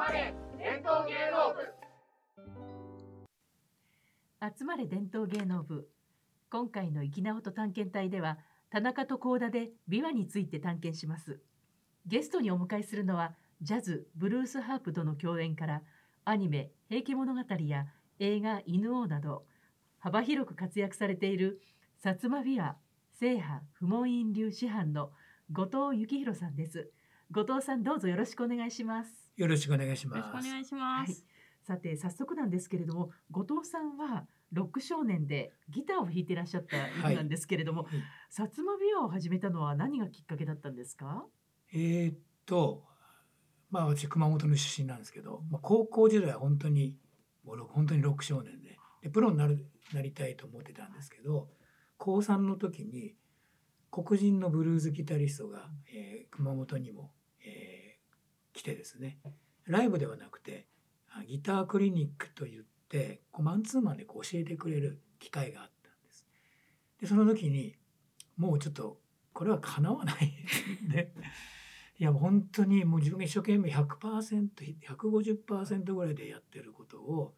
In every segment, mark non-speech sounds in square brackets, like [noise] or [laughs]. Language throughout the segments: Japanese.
まれ伝統芸能部集まれ伝統芸能部。今回の粋な音探検隊では田中と幸田で琵琶について探検します。ゲストにお迎えするのはジャズブルースハープとの共演からアニメ「平家物語」や映画「犬王」など幅広く活躍されている薩摩琵琶制覇不問院流師範の後藤幸宏さんです。後藤さんどうぞよろしくお願いします。よろしくお願いします。よろしくお願いします。はい。さて早速なんですけれども後藤さんはロック少年でギターを弾いていらっしゃったようなんですけれども、はい薩摩琵琶を始めたのは何がきっかけだったんですか？えーっと、まあ私熊本の出身なんですけど、まあ、高校時代は本当にもうロ本当にロック少年ででプロになるなりたいと思ってたんですけど高3の時に黒人のブルーズギタリストが、えー熊本にも、えー来てですね。ライブではなくてギタークリニックといってこうマンツーマンでこう教えてくれる機会があったんです。でその時にもうちょっとこれはかなわないで。いやもう本当にもう自分が一生懸命 100%150% ぐらいでやってることを、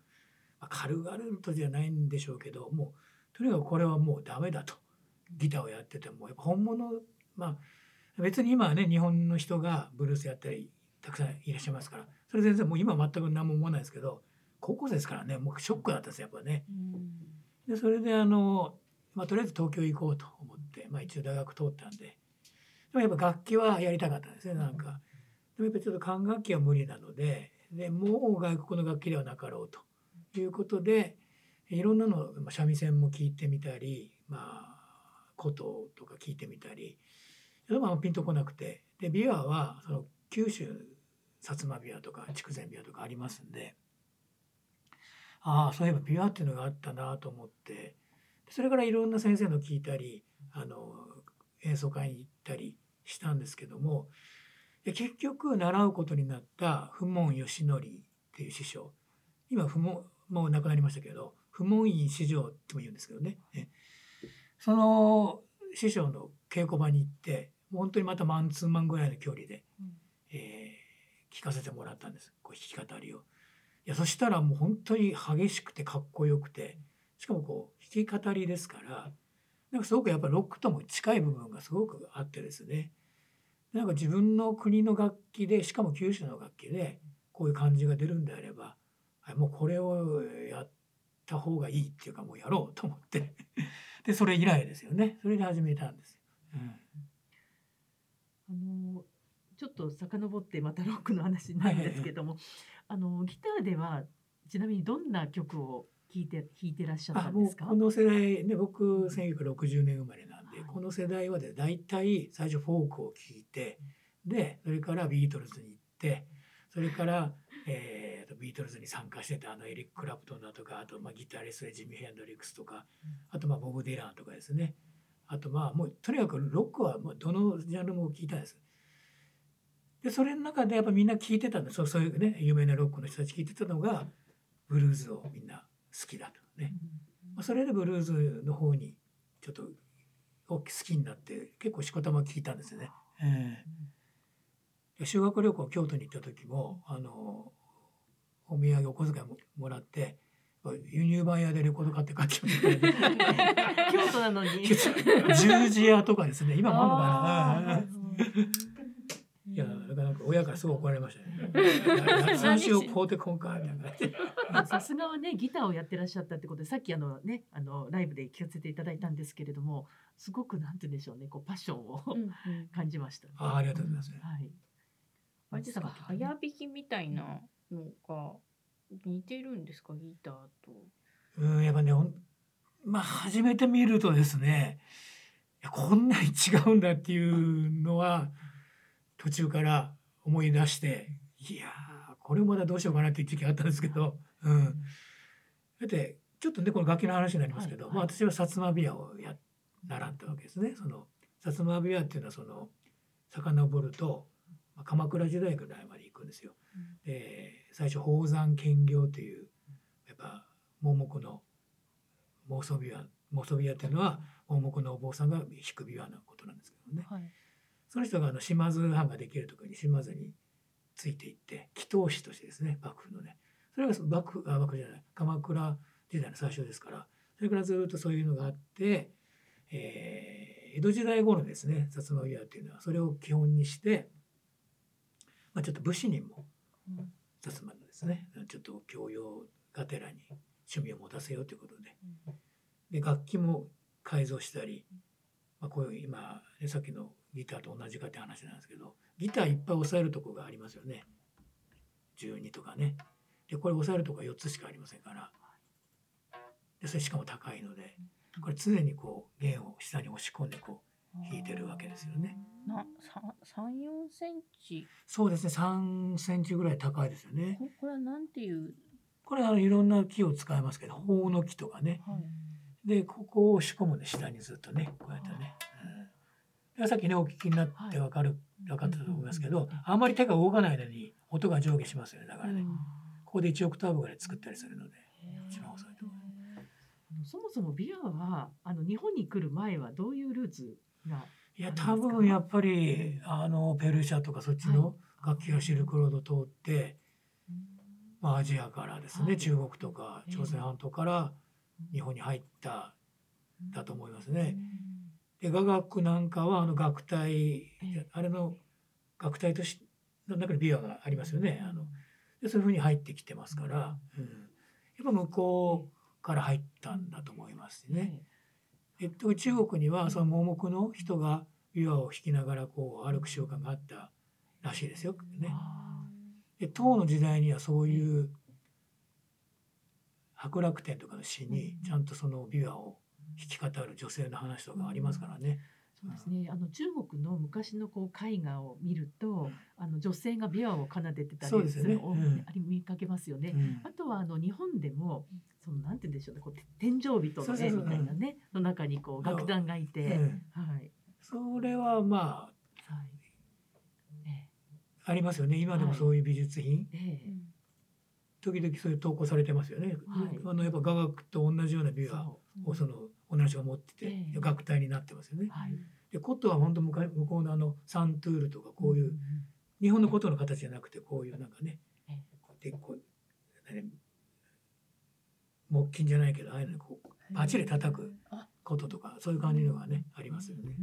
まあ、軽々とじゃないんでしょうけどもうとにかくこれはもうダメだと。ギターをやっててもやっぱ本物まあ別に今はね日本の人がブルースやったりたくさんいらっしゃいますからそれ全然もう今は全く何も思わないですけど高校生ですからねもうショックだったですやっぱね。でそれであの、まあ、とりあえず東京行こうと思って、まあ、一応大学通ったんででもやっぱ楽器はやりたかったんですねなんか。でもやっぱりちょっと管楽器は無理なのででもう外国の楽器ではなかろうということでいろんなのまあ三味線も聞いてみたりまあ琴とか聞いてみたりピンとこなくて。で琵琶はその九州薩摩琵琶とか筑前琵琶とかありますんで。ああそういえば琵琶っていうのがあったなと思って。それからいろんな先生の聞いたりあの演奏会に行ったりしたんですけども。結局習うことになった不門義則っていう師匠。今不門もう亡くなりましたけど不門院師匠っても言うんですけどね。その師匠の稽古場に行って本当にまたマンツーマンぐらいの距離で、うん。えー聞かせてもらったんです。こう弾き語りを。いやそしたらもう本当に激しくてかっこよくてしかもこう弾き語りですからなんかすごくやっぱりロックとも近い部分がすごくあってですね。なんか自分の国の楽器でしかも九州の楽器でこういう感じが出るんであればはいもうこれをやった方がいいっていうかもうやろうと思って。でそれ以来ですよね。それで始めたんです。よ。うん。あのちょっと遡ってまたロックの話になるんですけども、あのギターではちなみにどんな曲を弾いて弾いてらっしゃったあんですか？この世代ね僕1960年生まれなんで、はい。この世代はで大体最初フォークを聴いてでそれからビートルズに行ってそれから、えーとビートルズに参加してたあのエリック・クラプトンだとかあとまあギタリストでジミー・ヘンドリックスとかあとまあボブ・ディランとかですねあとまあもうとにかくロックはもうどのジャンルも聴いたんです。でそれの中でやっぱみんな聴いてたんですそうそういうね有名なロックの人たち聴いてたのがブルーズをみんな好きだとね。まあ、それでブルーズの方にちょっと好きになって結構しこたま聞いたんですよね。ええ修学旅行京都に行った時もあのお土産お小遣いももらって輸入版屋でレコード買って帰ってきたみたいな京都なのに十字屋とかですね今もあるのかいやなかなか親からすごい怒られましたね。うてこんかみたいな。さすがはねギターをやってらっしゃったってことでさっきあのねあのライブで聞かせていただいたんですけれどもすごくなんて言うんでしょうねこうパッションを感じました、あありがとうございます。はい。あれですか早弾きみたいなのが似てるんですか？ギターと。うん、やっぱね、ほんまあ、初めて見るとですね、こんなに違うんだっていうのは、途中から思い出して、いやー、これまだどうしようかなっていう時期あったんですけど、うん。だって、ちょっとね、この楽器の話になりますけど、はいまあ、私は薩摩琵琶をや、習ったわけですね。その、薩摩琵琶っていうのは、その、遡ると、まあ鎌倉時代ぐらいまで行くんですよ。で最初宝山兼業というやっぱ盲目の妄想琵琶妄想琵琶っていうのは盲目のお坊さんが弾く琵琶のことなんですけどね。はい。その人があの島津藩ができる時に島津についていって祈祷師としてですね幕府のね。それが幕府あ幕府じゃない鎌倉時代の最初ですからそれからずっとそういうのがあって、えー江戸時代頃ですね薩摩琵琶っていうのはそれを基本にして、まあ、ちょっと武士にも薩摩のですねちょっと教養がてらに趣味を持たせようということでで楽器も改造したり、まあ、こういう今、ね、さっきのギターと同じかって話なんですけどギターいっぱい押さえるとこがありますよね。12とかね。でこれ押さえるとこが4つしかありませんから。でそれしかも高いのでこれ常にこう弦を下に押し込んでこう弾いてるわけですよね。な三四センチ？そうですね。3センチぐらい高いですよね。ここれはなんていう？これはいろんな木を使いますけど鳳の木とかね。はい。でここを押し込むんで下にずっとねこうやってね。うん、でさっきねお聞きになってわかる、分かったと思いますけどあんまり手が動かないのに音が上下しますよねだからね、ここで1オクターブぐらい作ったりするので一番遅いとそもそも琵琶はあの日本に来る前はどういうルーツがいや多分やっぱりあのペルシャとかそっちの楽器がシルクロード通って、まあ、アジアからですね、はい。中国とか朝鮮半島から日本に入っただと思いますね。で雅楽なんかはあの楽隊、えあれの楽隊としの中に琵琶がありますよね。あのでそういうふうに入ってきてますから、うん、やっぱ向こうから入ったんだと思いますね。えっと、中国にはその盲目の人が琵琶を弾きながらこう歩く習慣があったらしいですよ。ね、で唐の時代にはそういう博楽天とかの詩にちゃんとその琵琶を弾き語る女性の話とかありますからね。そうですね。あの中国の昔のこう絵画を見ると、あの女性が琵琶を奏でてたりするのをうん。あり見かけますよね。うん。あとはあの日本でもそのなんて言うんでしょうね、こうて天井人の絵みたいなねの中にこう楽団がいて、うん。はい。それはまはい。えあありますよね。今でもそういう美術品、ええ。え時々そういう投稿されてますよね。はい。あのやっぱ雅楽と同じような琵琶をその同じ人が持ってて、ええ。楽隊になってますよね。はい。で琴は本当向こうのあのサントゥールとかこういう日本の琴の形じゃなくてこういうなんかねええ。こうやってこう何木琴じゃないけどああいうのにこうバチで叩くあ。琴とかそういう感じのがねありますよね。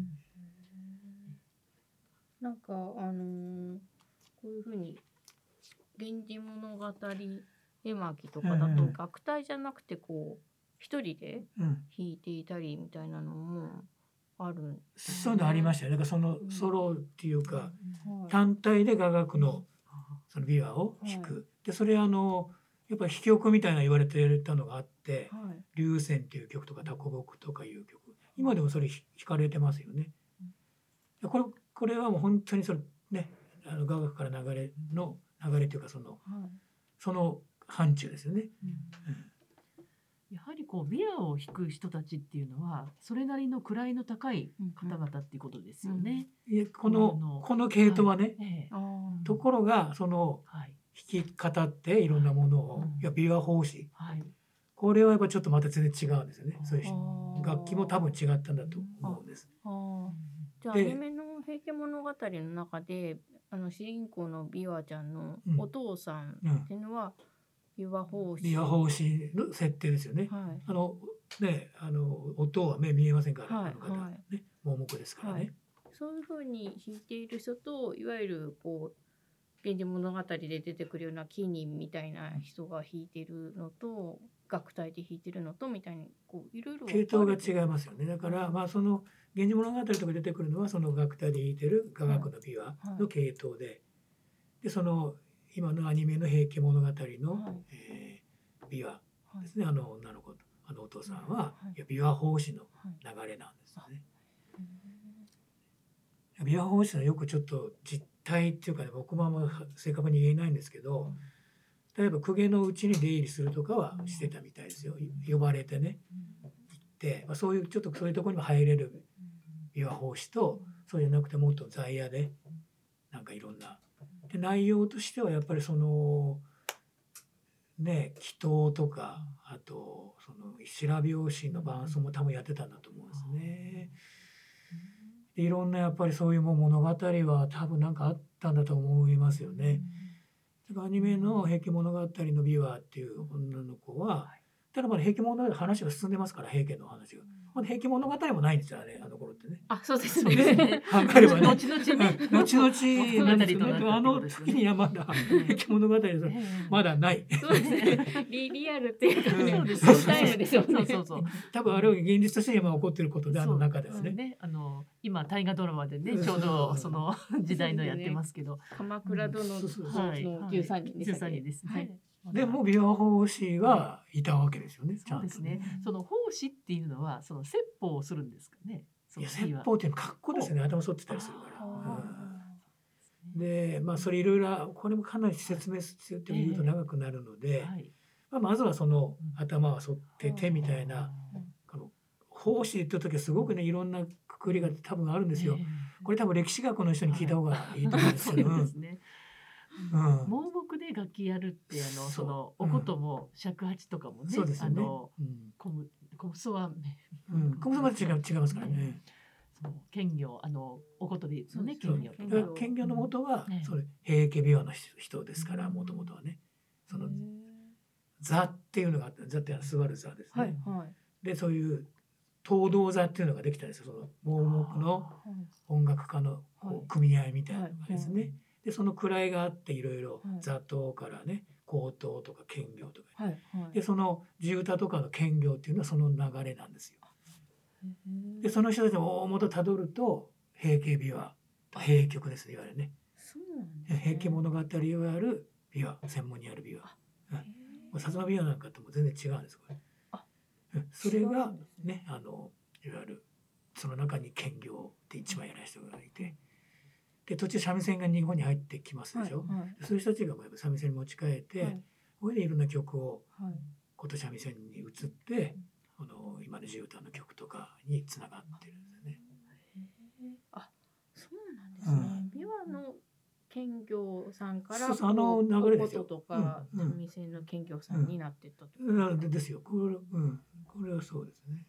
なんかあのーこういうふうに「源氏物語絵巻」とかだと楽隊じゃなくてこう一人でうん、弾いていたりみたいなのもあるんですそういうのありましたよ。だからそのソロっていうかはい。単体で雅楽のその琵琶を弾く。でそれあのやっぱり弾き曲みたいな言われてたのがあってはい「流泉」っていう曲とか「タコボク」とかいう曲。今でもそれ弾弾かれてますよね。でこれこれはもう本当にそのねあの雅楽から流れの流れというかそのはい。その範疇ですよね。やはりこう琵琶を弾く人たちっていうのはそれなりの位の高い方々っていうことですよね。いやこあののこの系統はね、ええ。あー。ところがそのはい。弾き方っていろんなものを、うんいや琵琶法師はい。これはやっぱちょっとまた全然違うんですよね。そういう楽器も多分違ったんだと思うんです。あー。じゃあアでニメの「平家物語」の中であの主人公の琵琶ちゃんのうん。お父さんうんっていうのは琵琶法師。琵琶法師の設定ですよね。はいあのねあの音は目見えませんから、はい方はいね盲目ですからね。はいそういうふうに弾いている人といわゆるこう「源氏物語」で出てくるような木人みたいな人が弾いてるのと楽隊で弾いてるのとみたいにこういろいろ系統が違いますよね。だからまあその「源氏物語」とか出てくるのはその楽隊で弾いてる雅楽の琵琶の系統で、でその今のアニメの「平家物語の」はい。えー琵琶はいですね。あの女の子とあのお父さんは、琵琶法師のはい。流れなんですよね。琵琶法師のよくちょっと実態っていうかね僕もあんま正確に言えないんですけど、例えば公家のうちに出入りするとかはしてたみたいですよ。呼ばれてね。行って、まあ、そういうちょっとそういうところにも入れる琵琶法師とそうじゃなくてもっと在野でなんかいろんなで内容としてはやっぱりそのね祈祷とかあとその白拍子の伴奏も多分やってたんだと思うんですね。でいろんなやっぱりそういうもう物語は多分なんかあったんだと思いますよね。だからアニメの「平家物語」の琵琶っていう女の子はただまだ平家物語の話が進んでますから平家の話が。まだ平家物語もないんですよねあの頃ってね。あそうですね [laughs] ね。考えればね。後々ねうん後々なんですよね。あの時にはまだ平家物語ですまだない。そうですね。リリアルっていうかね、タイムですよね。そうそうそう。多分あれは現実として今起こっていることであの中ではね。あの今大河ドラマでねうんちょうどその時代のやってますけど、鎌倉殿の十三人でしたっけ？13人ですね。はいでも琵琶法師はいたわけですよね。そうんですね。その奉仕っていうのはその説法をするんですかね。そいや説法っていうのは格好ですよね。頭反ってたりするから。うんでまあそれいろいろこれもかなり説明するって言うと長くなるので、はい。まあ、まずはそのうん頭は反っててみたいなこの奉仕って言った時はすごくねいろんなくくりが多分あるんですよ。これ多分歴史学の人に聞いた方がいいと思うんですそうけど。[laughs] ですね。うん。盲目で楽器やるってあのそのうん。おことも尺八とかもね、そうですよね。あのうん。コムコムソはね、うん、小室まで違う違いますからね。その兼業あのおことで言うとね兼業。兼業の元はね。それ平家琵琶の人ですからもともとはね。その座っていうのがあって座っていうのは座る座ですね。はいはい。でそういう東道座っていうのができたんですよ。その盲目の音楽家の組合みたいなのがですね。でその位があっていろいろはい座頭からね高等とか兼業とか。はいはいでその地唄とかの兼業っていうのはその流れなんですよ。でその人たちの大元たどると平家琵琶平曲ですねいわゆるね。ね平家物語いわゆる琵琶専門にある琵琶。へー薩摩琵琶なんかとも全然違うんですこれ。それ違がうんですねあのいわゆるその中に兼業って一番偉い人がいてで途中三味線が日本に入ってきますでしょ？はいはいそういう人たちがまあ三味線に持ち替えて、はいこれでいろんな曲をはいこと三味線に移って、あの今の地唄の曲とかにつながってるんですよね。あそうなんですね。琵琶の兼業さんからそうそうあの流れですよとかうんうん三味線の兼業さんになってったと。うんでですよこれ,、うん、これはそうですね。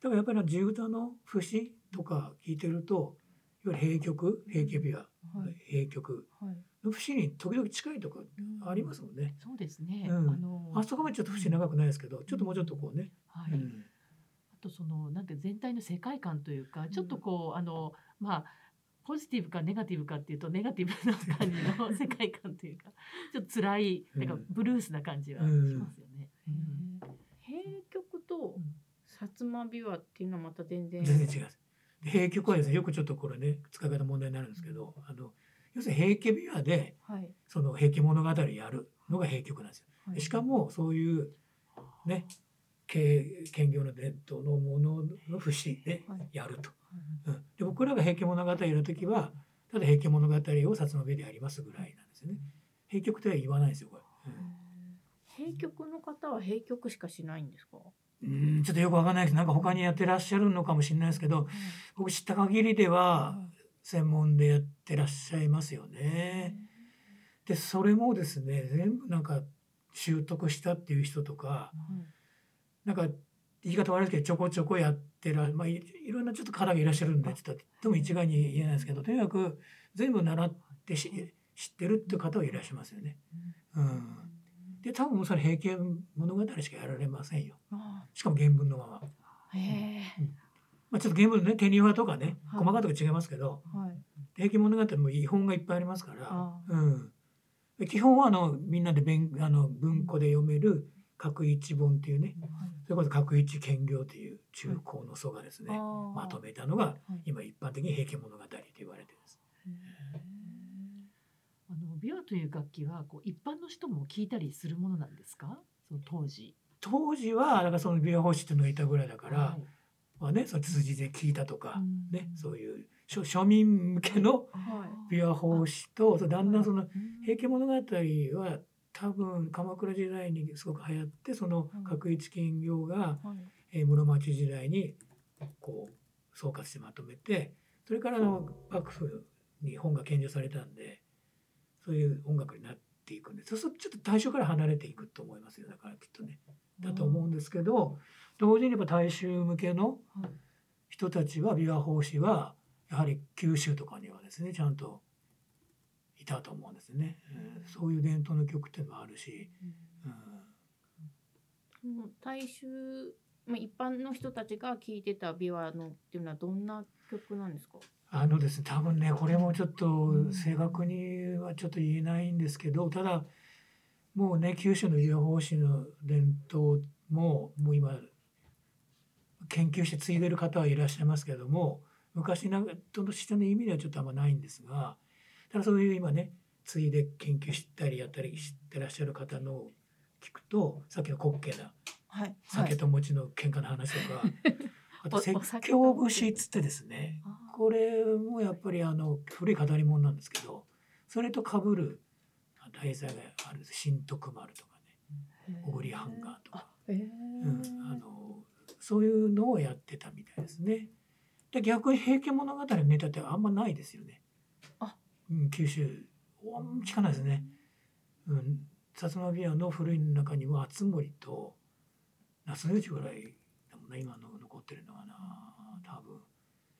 だからやっぱり地唄の節とか聞いてるといわゆる平曲平家琵琶、はい平曲はい。の節に時々近いとかありますもんね。そうですね。うんあのあそこまでちょっと節長くないですけどちょっともうちょっとこうね。はい。うんあとそのなんて全体の世界観というか、ちょっとこうあのまあポジティブかネガティブかっていうとネガティブな感じの世界観というか、[laughs] ちょっと辛いなんかうんブルースな感じはしますよね。うん平曲と薩摩琵琶っていうのはまた全然。全然違います。で平曲はですねよくちょっとこれね使い方問題になるんですけどあの要するに平家琵琶ではい。その平家物語やるのが平曲なんですよ。はいでしかもそういうね兼兼業の伝統のものの節でやると。うん、で僕らが平家物語やる時はただ平家物語を薩摩弁でやりますぐらいなんですよね。平曲っては言わないですよこれ。平曲の方は平曲しかしないんですか？うん、うんちょっとよくわかんないです。なんか他にやってらっしゃるのかもしれないですけど僕知った限りでは専門でやってらっしゃいますよね。でそれもですね全部なんか習得したっていう人とかなんか言い方悪いですけどちょこちょこやってらまあいいろんなちょっと方がいらっしゃるんでちょっととも一概に言えないですけどとにかく全部習ってし知ってるっていう方はいらっしゃいますよね。うん、で多分それ平家物語しかやられませんよ。あしかも原文のまま。へえ。まあ、ちょっと原文ね手庭とかねはい細かいとこ違いますけど、はい。平家物語も違本がいっぱいありますから。基本はあのみんなで勉あの文庫で読める角一本っていうねそれこそ角一兼業という中高の祖がですね、あまとめたのがはい今一般的に平家物語と言われてるんです。あの琵琶という楽器はこう一般の人も聞いたりするものなんですか？その当時。当時はだからその琵琶法師っていうのがいたぐらいだから、はい。まあね、その辻で聞いたとか、うん。ね、そういう庶庶民向けのはい。琵琶法師とそうだんだんそのうん。平家物語は多分鎌倉時代にすごく流行ってその角一兼業が、はい。えー室町時代にこう総括してまとめてそれからあの幕府に本が献上されたんでそういう音楽になっていくんでそうするとちょっと大衆から離れていくと思いますよ。だからきっとね。ですけど同時にやっぱ大衆向けのはい人たちは琵琶法師はやはり九州とかにはですねちゃんとたと思うんですね、うん。そういう伝統の曲っていうのもあるし、うん。その大衆、まあ、一般の人たちが聴いてた琵琶のっていうのはどんな曲なんですか？あのですね多分ねこれもちょっと正確にはちょっと言えないんですけどただもうね九州の医療法師の伝統ももう今研究して継いでる方はいらっしゃいますけれども昔なとのしての意味ではちょっとあんまないんですがただそういう今ね継いで研究したりやったりしてらっしゃる方のを聞くとさっきの滑稽なはい酒と餅の喧嘩の話とか、[laughs] あとおお説教餅。節っつってですねあこれもやっぱりあの古い語り物なんですけどそれと被る題材があるんです。新徳丸とかね小栗ハンガーとか、そういうのをやってたみたいですね。で逆に「平家物語」のネタってあんまないですよね。あうん、九州聞かないですね。うん、薩摩琵琶の古い中には熱森と夏の夜ぐらいだもんね今の残ってるのはな多分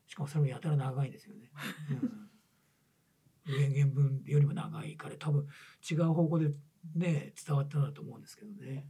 しかもそれもやたら長いですよね。うん、[laughs] 上原文よりも長いから多分違う方向でね伝わったんだと思うんですけどね。